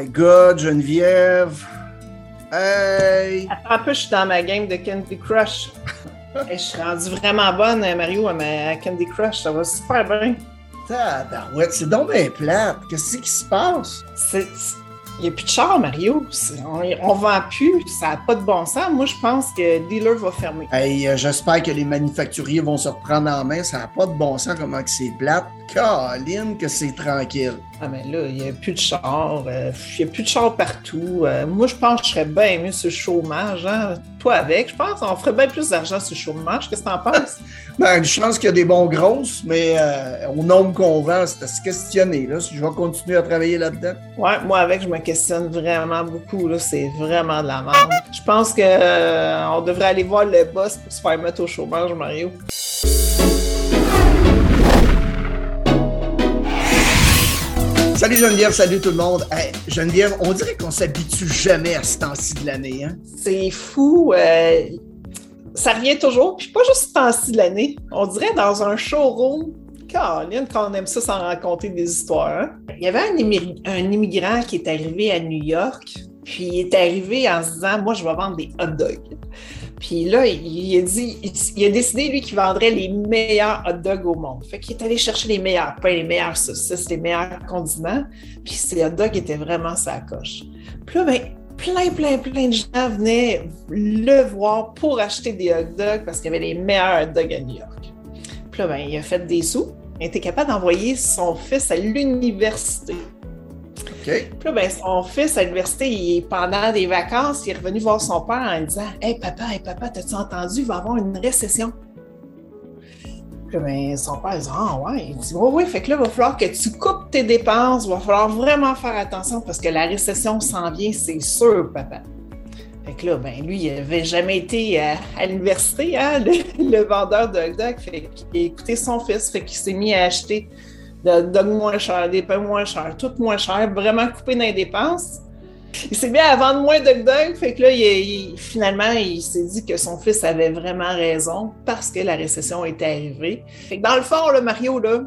my God, Geneviève! Hey! Attends un peu, je suis dans ma game de Candy Crush. je suis rendu vraiment bonne, Mario, à, ma, Candy Crush. Ça va super bien. Tabarouette, c'est donc bien plate. Qu'est-ce qui se passe? C'est il n'y a plus de char, Mario. On, on vend plus. Ça n'a pas de bon sens. Moi, je pense que dealer va fermer. Hey, euh, j'espère que les manufacturiers vont se reprendre en main. Ça n'a pas de bon sens comment que c'est plate. Caroline, que c'est tranquille. Ah, mais là, il n'y a plus de char. Euh, il n'y a plus de char partout. Euh, moi, je pense que je serais bien mieux sur le chômage. Hein? Toi avec, je pense qu'on ferait bien plus d'argent sur le chômage. Qu'est-ce que tu en penses? ben, une chance qu'il y a des bons grosses, mais au nombre qu'on vend, c'est à se questionner. Là, si je vais continuer à travailler là-dedans. Ouais, moi avec, je me questionne vraiment beaucoup. Là, c'est vraiment de la merde. Je pense qu'on on devrait aller voir le boss pour se faire mettre au chômage, Mario. Salut Geneviève, salut tout le monde. Geneviève, on dirait qu'on s'habitue jamais à ce temps-ci de l'année. Hein? C'est fou. Euh, ça revient toujours, puis pas juste ce temps-ci de l'année. On dirait dans un showroom. Caroline, quand on aime ça sans raconter des histoires. Hein? Il y avait un, un, immigrant qui est arrivé à New York, puis il est arrivé en se disant Moi, je vais vendre des hot dogs. Puis là, il, a dit, il, décidé, lui, qu'il vendrait les meilleurs hot dogs au monde. Fait qu'il est allé chercher les meilleurs pains, les meilleurs saucisses, les meilleurs condiments. Puis ces hot dogs étaient vraiment sa coche. Puis là, ben, plein, plein, plein de gens venaient le voir pour acheter des hot dogs parce qu'il y avait les meilleurs hot dogs à New York. Puis là, ben, il a fait des sous. Il était capable d'envoyer son fils à l'université. Là, ben, son fils à l'université, pendant des vacances, il est revenu voir son père en disant Hey papa, hey papa, t'as-tu entendu, il va y avoir une récession. Ben, son père dit Ah ouais. Il dit Oui, oui, fait que là, il va falloir que tu coupes tes dépenses, il va falloir vraiment faire attention parce que la récession s'en vient, c'est sûr, papa. Fait que là, ben, lui, il n'avait jamais été à, l'université, hein, le, vendeur de hot dog. Fait qu'il a écouté son fils, fait qu'il s'est mis à acheter de moins cher, des pains moins chers, tout moins cher, vraiment coupé dans les dépenses. Il s'est mis à vendre moins de dogs, fait que là, finalement, il s'est dit que son fils avait vraiment raison parce que la récession était arrivée. Fait que dans le fond, le Mario, là,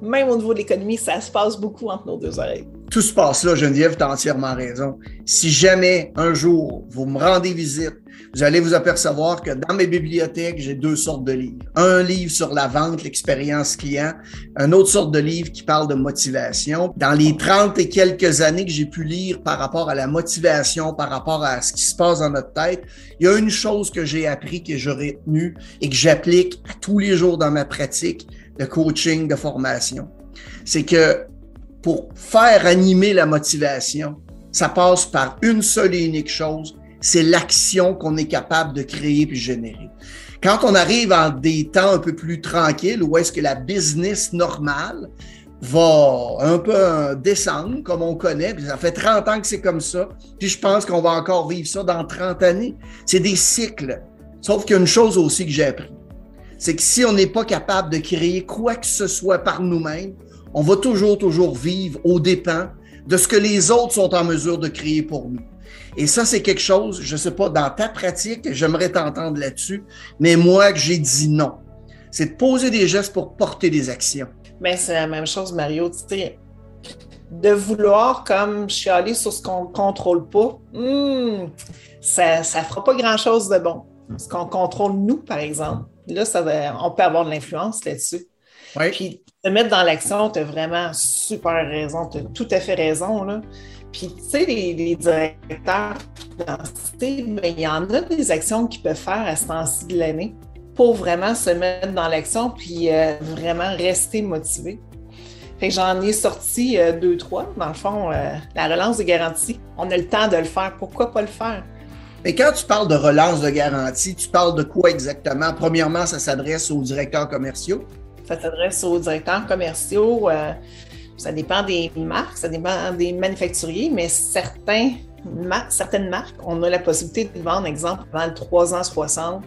même au niveau de l'économie, ça se passe beaucoup entre nos deux oreilles. Tout se passe là, Geneviève, tu as entièrement raison. Si jamais un jour vous me rendez visite, vous allez vous apercevoir que dans mes bibliothèques, j'ai deux sortes de livres. Un livre sur la vente, l'expérience client, un autre sorte de livre qui parle de motivation. Dans les 30 et quelques années que j'ai pu lire par rapport à la motivation, par rapport à ce qui se passe dans notre tête, il y a une chose que j'ai appris, que j'ai retenu et que j'applique tous les jours dans ma pratique de coaching, de formation. C'est que pour faire animer la motivation, ça passe par une seule et unique chose, c'est l'action qu'on est capable de créer puis générer. Quand on arrive en des temps un peu plus tranquilles, où est-ce que la business normale va un peu descendre, comme on connaît, puis ça fait 30 ans que c'est comme ça, puis je pense qu'on va encore vivre ça dans 30 années. C'est des cycles. Sauf qu'il y a une chose aussi que j'ai appris, c'est que si on n'est pas capable de créer quoi que ce soit par nous-mêmes, on va toujours, toujours vivre au dépens de ce que les autres sont en mesure de créer pour nous. Et ça, c'est quelque chose, je ne sais pas, dans ta pratique, j'aimerais t'entendre là-dessus, mais moi, j'ai dit non. C'est de poser des gestes pour porter des actions. Mais c'est la même chose, Mario. Tu sais, de vouloir comme chialer sur ce qu'on ne contrôle pas, hmm, ça ne fera pas grand-chose de bon. Ce qu'on contrôle, nous, par exemple. Là, ça on peut avoir de l'influence là-dessus. Puis, te mettre dans l'action, tu as vraiment super raison, tu as tout à fait raison. Là. Puis, tu sais, les, directeurs financiers, ben, il y en a des actions qu'ils peuvent faire à ce temps-ci de l'année pour vraiment se mettre dans l'action puis euh, vraiment rester motivé. Fait que j'en ai sorti euh, deux, trois. Dans le fond, euh, la relance de garantie, on a le temps de le faire. Pourquoi pas le faire? Mais quand tu parles de relance de garantie, tu parles de quoi exactement? Premièrement, ça s'adresse aux directeurs commerciaux? Ça s'adresse aux directeurs commerciaux ça dépend des marques, ça dépend des manufacturiers, mais certaines marques, on a la possibilité de vendre, exemple, avant le 3 ans 60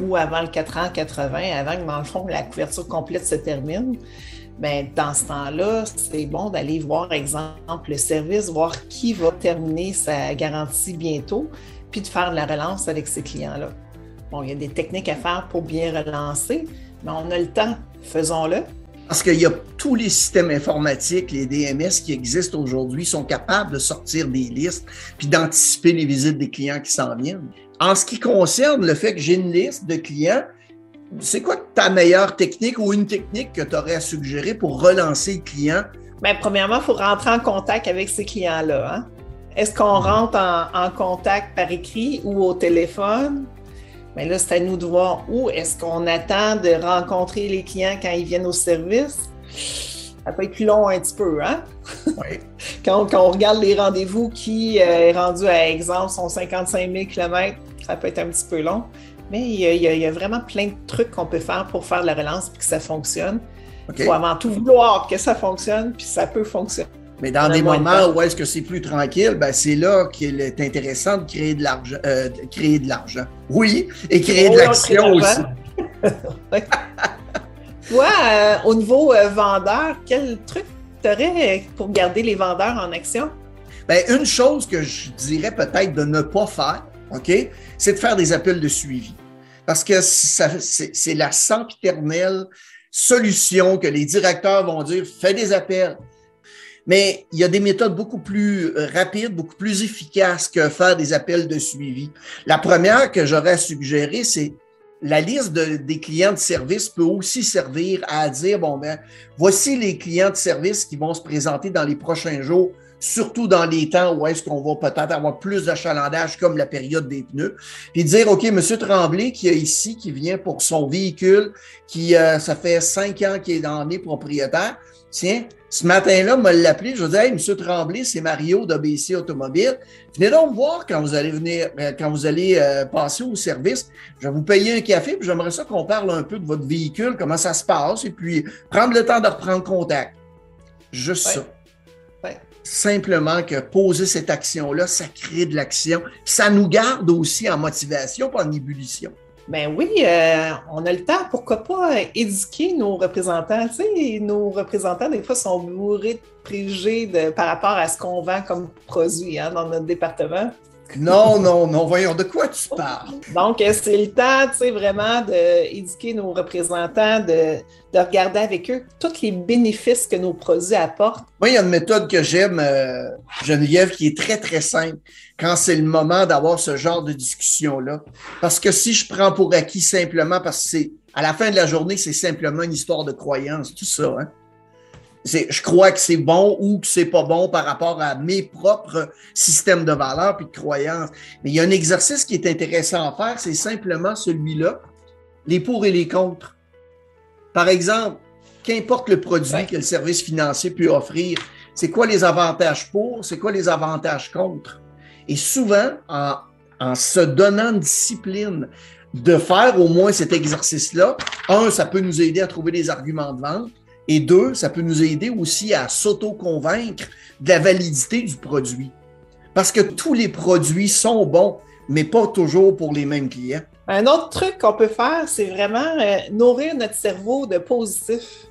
ou avant le 4 ans 80, avant que, dans le fond, la couverture complète se termine. Bien, dans ce temps-là, c'est bon d'aller voir, exemple, le service, voir qui va terminer sa garantie bientôt, puis de faire de la relance avec ces clients-là. Bon, il y a des techniques à faire pour bien relancer, mais on a le temps, faisons-le. Parce qu'il y a tous les systèmes informatiques, les DMS qui existent aujourd'hui, sont capables de sortir des listes puis d'anticiper les visites des clients qui s'en viennent. En ce qui concerne le fait que j'ai une liste de clients, c'est quoi ta meilleure technique ou une technique que tu aurais à suggérer pour relancer le client? Bien, premièrement, il faut rentrer en contact avec ces clients-là. Hein. Est-ce qu'on mhm. rentre en, contact par écrit ou au téléphone? Mais là, c'est à nous de voir où est-ce qu'on attend de rencontrer les clients quand ils viennent au service. Ça peut être plus long un petit peu, hein? Oui. quand, on regarde les rendez-vous qui euh, est rendu à exemple sont 55 000 km, ça peut être un petit peu long. Mais il y, a, vraiment plein de trucs qu'on peut faire pour faire la relance et que ça fonctionne. Il faut avant tout vouloir que ça fonctionne, puis ça peut fonctionner. Mais dans des moments où est-ce que c'est plus tranquille, ben c'est là qu'il est intéressant de créer de l'argent. Euh, créer de l'argent. Oui, et créer de l'action aussi. Toi, euh, au niveau euh, vendeur, quel truc tu aurais pour garder les vendeurs en action? Bien, une chose que je dirais peut-être de ne pas faire, OK, c'est de faire des appels de suivi. Parce que c'est la sempiternelle solution que les directeurs vont dire fais des appels. Mais il y a des méthodes beaucoup plus euh, rapides, beaucoup plus efficaces que faire des appels de suivi. La première que j'aurais à suggérer, c'est la liste des clients de service peut aussi servir à dire, bon, ben, voici les clients de service qui vont se présenter dans les prochains jours, surtout dans les temps où est-ce qu'on va peut-être avoir plus d'achalandage comme la période des pneus, puis dire, OK, Monsieur Tremblay qui est ici, qui vient pour son véhicule, qui, euh, ça fait cinq ans qu'il est dans les propriétaires, tiens, ce matin-là, m'a l'appelé, je dis Hey, M. Tremblay, c'est Mario d'ABC Automobile. Venez donc me voir quand vous allez venir, euh, quand vous allez euh, passer au service. Je vais vous payer un café, puis j'aimerais ça qu'on parle un peu de votre véhicule, comment ça se passe, et puis prendre le temps de reprendre contact. Juste ça. Simplement que poser cette action-là, ça crée de l'action. Ça nous garde aussi en motivation, pas en ébullition. Ben oui, euh, on a le temps. Pourquoi pas éduquer nos représentants? Tu sais, nos représentants, des fois, sont bourrés de préjugés par rapport à ce qu'on vend comme produit hein, dans notre département. Non, non, non, voyons, de quoi tu parles? Donc, euh, c'est le temps, tu sais, vraiment d'éduquer nos représentants, de, regarder avec eux tous les bénéfices que nos produits apportent. Moi, il y a une méthode que j'aime, euh, Geneviève, qui est très, très simple quand c'est le moment d'avoir ce genre de discussion-là. Parce que si je prends pour acquis simplement, parce que c'est à la fin de la journée, c'est simplement une histoire de croyance, tout ça, hein? Je crois que c'est bon ou que c'est pas bon par rapport à mes propres systèmes de valeurs puis de croyances. Mais il y a un exercice qui est intéressant à faire, c'est simplement celui-là, les pour et les contre. Par exemple, qu'importe le produit que le service financier peut offrir, c'est quoi les avantages pour, c'est quoi les avantages contre? Et souvent, en, en se donnant discipline de faire au moins cet exercice-là, un, ça peut nous aider à trouver des arguments de vente. Et deux, ça peut nous aider aussi à s'auto-convaincre de la validité du produit. Parce que tous les produits sont bons, mais pas toujours pour les mêmes clients. Un autre truc qu'on peut faire, c'est vraiment euh, nourrir notre cerveau de positif.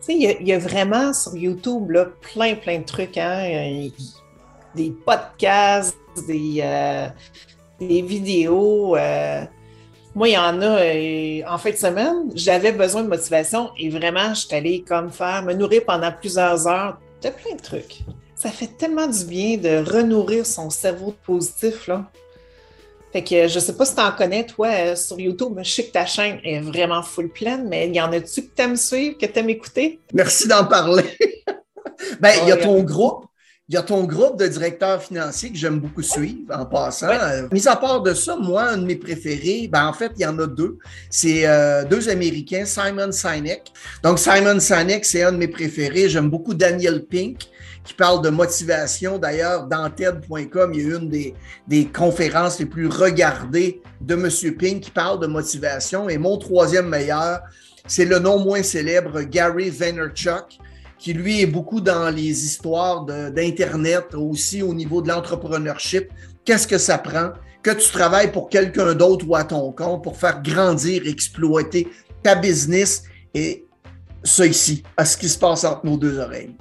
Tu sais, il y, a vraiment sur YouTube là, plein, plein de trucs. Hein? Des podcasts, des, euh, vidéos. Euh, moi, il y en a euh, en fin de semaine, j'avais besoin de motivation et vraiment, je suis allée comme faire, me nourrir pendant plusieurs heures de plein de trucs. Ça fait tellement du bien de renourrir son cerveau positif, là. Fait que je sais pas si tu en connais, toi, euh, sur YouTube, je sais que ta chaîne est vraiment full pleine, mais il y en a-tu que tu aimes suivre, que tu aimes écouter? Merci d'en parler. ben, il y a ton groupe il y a ton groupe de directeurs financiers que j'aime beaucoup suivre en passant. Euh, mis à part de ça, moi, un de mes préférés, ben, en fait, il y en a deux. C'est euh, deux Américains, Simon Sinek. Donc, Simon Sinek, c'est un de mes préférés. J'aime beaucoup Daniel Pink qui parle de motivation. D'ailleurs, dans TED.com, il y a une des, des conférences les plus regardées de M. Pink qui parle de motivation. Et mon troisième meilleur, c'est le non moins célèbre Gary Vaynerchuk qui lui est beaucoup dans les histoires d'Internet, aussi au niveau de l'entrepreneurship. Qu'est-ce que ça prend? Que tu travailles pour quelqu'un d'autre ou à ton compte pour faire grandir, exploiter ta business et ça ici, à ce qui se passe entre nos deux oreilles.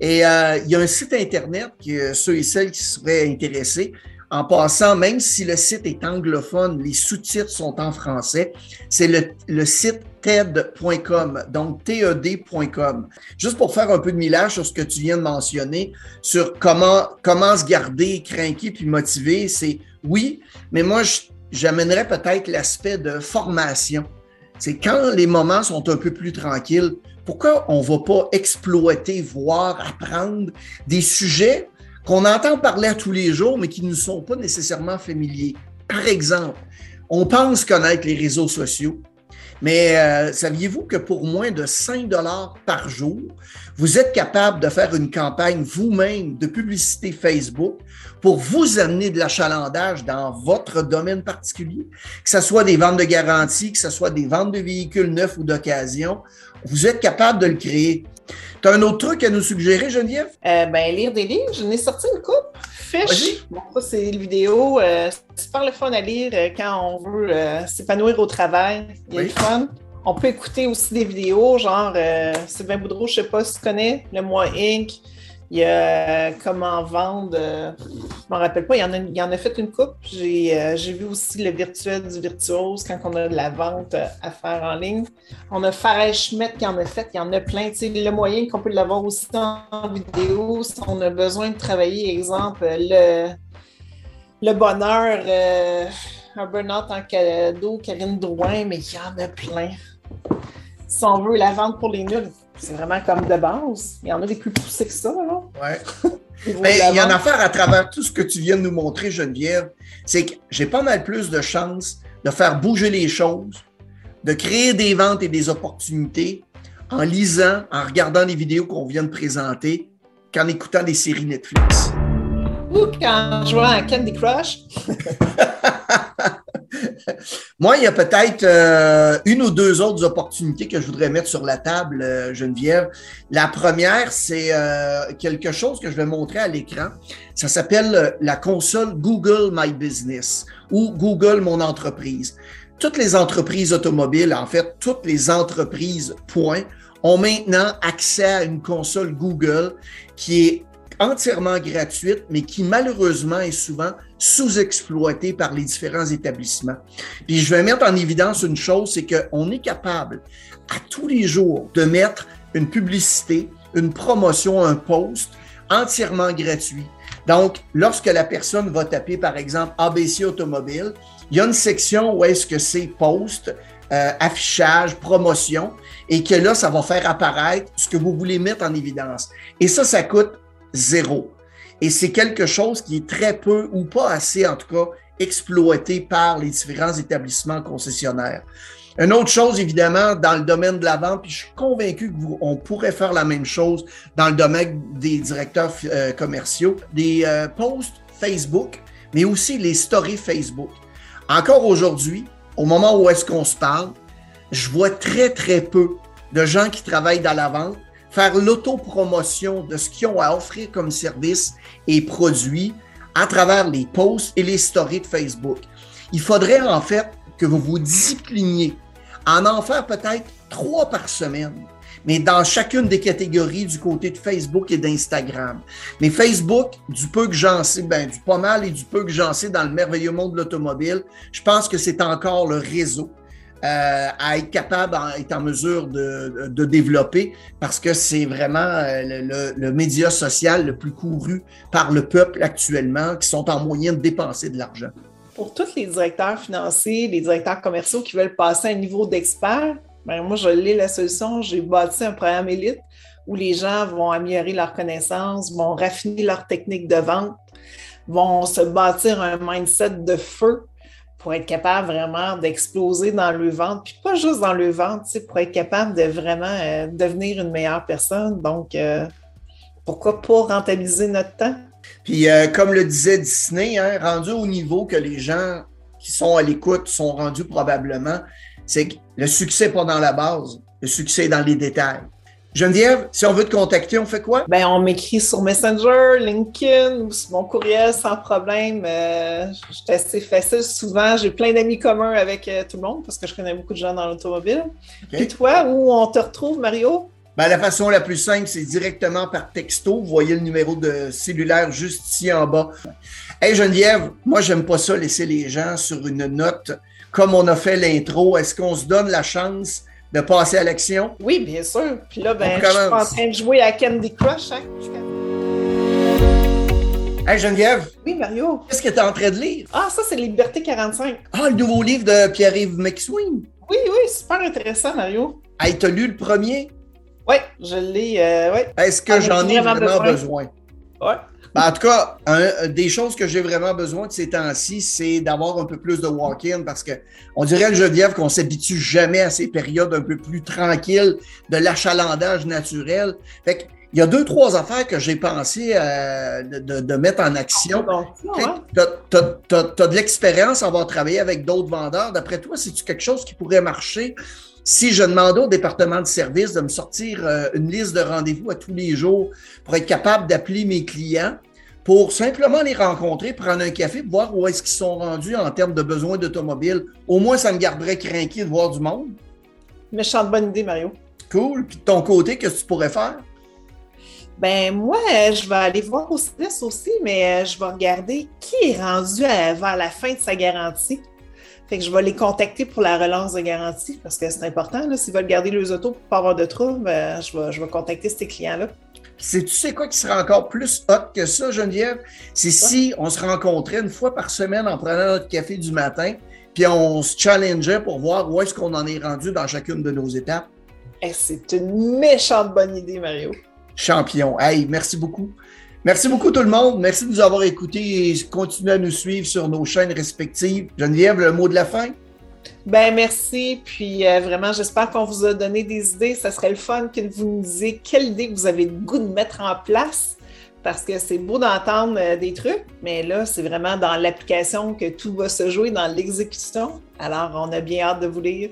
Et euh, il y a un site Internet que ceux et celles qui seraient intéressés, en passant, même si le site est anglophone, les sous-titres sont en français, c'est le, le site TED.com, donc TED.com. Juste pour faire un peu de millage sur ce que tu viens de mentionner, sur comment, se garder craqué puis motivé, c'est oui, mais moi, j'amènerais peut-être l'aspect de formation. C'est quand les moments sont un peu plus tranquilles, pourquoi on ne va pas exploiter, voir, apprendre des sujets qu'on entend parler à tous les jours, mais qui ne sont pas nécessairement familiers? Par exemple, on pense connaître les réseaux sociaux, mais euh, saviez-vous que pour moins de 5 dollars par jour, vous êtes capable de faire une campagne vous-même de publicité Facebook pour vous amener de l'achalandage dans votre domaine particulier, que ce soit des ventes de garantie, que ce soit des ventes de véhicules neufs ou d'occasion, vous êtes capable de le créer. Tu as un autre truc à nous suggérer, Geneviève? Euh, ben, lire des livres. Je n'ai sorti une coupe. Fiche. Bon, ça, c'est une vidéo. Euh, c'est super le fun à lire euh, quand on veut euh, s'épanouir au travail. Il y a du fun. On peut écouter aussi des vidéos, genre Sylvain Boudreau, je ne sais pas si tu connais, Le Mois Inc. Il y a euh, comment vendre, euh, je ne me rappelle pas, il y, en a, il y en a fait une coupe. Euh, j'ai vu aussi le virtuel du virtuose quand on a de la vente à faire en ligne. On a Fares Schmidt qui en a fait, il y en a plein. Tu sais, le moyen qu'on peut l'avoir aussi en vidéo, si on a besoin de travailler, exemple, le, le bonheur, un burn-out en cadeau, Karine Drouin, mais il y en a plein. Si on veut la vente pour les nuls, c'est vraiment comme de base. Il y en a des plus poussés que ça. Oui. Mais il y en a affaire à travers tout ce que tu viens de nous montrer, Geneviève. C'est que j'ai pas mal plus de chances de faire bouger les choses, de créer des ventes et des opportunités en lisant, en regardant les vidéos qu'on vient de présenter, qu'en écoutant des séries Netflix. Ou qu'en jouant à Candy Crush. Moi, il y a peut-être euh, une ou deux autres opportunités que je voudrais mettre sur la table, euh, Geneviève. La première, c'est euh, quelque chose que je vais montrer à l'écran. Ça s'appelle la console Google My Business ou Google Mon Entreprise. Toutes les entreprises automobiles, en fait, toutes les entreprises, point, ont maintenant accès à une console Google qui est entièrement gratuite, mais qui malheureusement est souvent sous-exploitée par les différents établissements. Puis je vais mettre en évidence une chose, c'est qu'on est capable à tous les jours de mettre une publicité, une promotion, un post entièrement gratuit. Donc, lorsque la personne va taper, par exemple, ABC Automobile, il y a une section où est-ce que c'est post, euh, affichage, promotion, et que là, ça va faire apparaître ce que vous voulez mettre en évidence. Et ça, ça coûte zéro. Et c'est quelque chose qui est très peu ou pas assez, en tout cas, exploité par les différents établissements concessionnaires. Une autre chose, évidemment, dans le domaine de la vente, puis je suis convaincu qu'on pourrait faire la même chose dans le domaine des directeurs euh, commerciaux, des euh, posts Facebook, mais aussi les stories Facebook. Encore aujourd'hui, au moment où est-ce qu'on se parle, je vois très, très peu de gens qui travaillent dans la vente faire l'autopromotion de ce qu'ils ont à offrir comme service et produit à travers les posts et les stories de Facebook. Il faudrait en fait que vous vous discipliniez en en faire peut-être trois par semaine, mais dans chacune des catégories du côté de Facebook et d'Instagram. Mais Facebook, du peu que j'en sais, ben, du pas mal et du peu que j'en sais dans le merveilleux monde de l'automobile, je pense que c'est encore le réseau euh, à être capable, à être en mesure de, développer parce que c'est vraiment euh, le, média social le plus couru par le peuple actuellement qui sont en moyen de dépenser de l'argent. Pour tous les directeurs financiers, les directeurs commerciaux qui veulent passer à un niveau d'expert, ben moi, je l'ai la solution. J'ai bâti un programme élite où les gens vont améliorer leurs connaissances, vont raffiner leur technique de vente, vont se bâtir un mindset de feu pour être capable vraiment d'exploser dans le ventre, puis pas juste dans le ventre, pour être capable de vraiment euh, devenir une meilleure personne. Donc, euh, pourquoi pas rentabiliser notre temps? Puis, euh, comme le disait Disney, hein, rendu au niveau que les gens qui sont à l'écoute sont rendus probablement, c'est que le succès n'est pas dans la base, le succès est dans les détails. Geneviève, si on veut te contacter, on fait quoi? Ben, on m'écrit sur Messenger, LinkedIn ou sur mon courriel sans problème. Euh, je suis assez facile. Souvent, j'ai plein d'amis communs avec euh, tout le monde parce que je connais beaucoup de gens dans l'automobile. Et toi, où on te retrouve, Mario? Ben, la façon la plus simple, c'est directement par texto. Vous voyez le numéro de cellulaire juste ici en bas. Hey Geneviève, moi, j'aime pas ça laisser les gens sur une note comme on a fait l'intro. Est-ce qu'on se donne la chance de passer à l'action? Oui, bien sûr. Puis là, ben, je suis en train de jouer à Candy Crush. Hein? Hey Geneviève. Oui, Mario. Qu'est-ce que tu es en train de lire? Ah, ça, c'est Liberté 45. Ah, le nouveau livre de Pierre-Yves McSween. Oui, oui, super intéressant, Mario. Hey, t'as lu le premier? Oui, je l'ai. Euh, ouais. Est-ce que j'en ai vraiment besoin? Oui. Ben, en tout cas, des choses que j'ai vraiment besoin de ces temps-ci, c'est d'avoir un peu plus de walk-in parce que on dirait, Geneviève, qu'on s'habitue jamais à ces périodes un peu plus tranquilles de l'achalandage naturel. Fait que, il y a deux, trois affaires que j'ai pensé euh, de, mettre en action. Tu as, de l'expérience à avoir travaillé avec d'autres vendeurs. D'après toi, c'est-tu quelque chose qui pourrait marcher? Si je demandais au département de service de me sortir euh, une liste de rendez-vous à tous les jours pour être capable d'appeler mes clients, pour simplement les rencontrer, prendre un café, voir où est-ce qu'ils sont rendus en termes de besoins d'automobile, au moins ça me garderait craqué de voir du monde. Méchante bonne idée, Mario. Cool. Puis de ton côté, qu'est-ce que tu pourrais faire? Ben moi, je vais aller voir au service aussi, mais euh, je vais regarder qui est rendu vers la fin de sa garantie. Fait que je vais les contacter pour la relance de garantie parce que c'est important. S'ils veulent garder les autos pour pas avoir de troubles, ben, je, vais, je vais contacter ces clients-là. tu sais quoi qui sera encore plus hot que ça, Geneviève? C'est si on se rencontrait une fois par semaine en prenant notre café du matin, puis on se challengeait pour voir où est-ce qu'on en est rendu dans chacune de nos étapes. Eh, c'est une méchante bonne idée, Mario champion. Hey, merci beaucoup. Merci beaucoup tout le monde. Merci de nous avoir écoutés et continuez à nous suivre sur nos chaînes respectives. Geneviève, le mot de la fin? Ben merci. Puis euh, vraiment, j'espère qu'on vous a donné des idées. Ça serait le fun que vous nous disiez quelle idée vous avez le goût de mettre en place. Parce que c'est beau d'entendre euh, des trucs, mais là, c'est vraiment dans l'application que tout va se jouer, dans l'exécution. Alors, on a bien hâte de vous lire.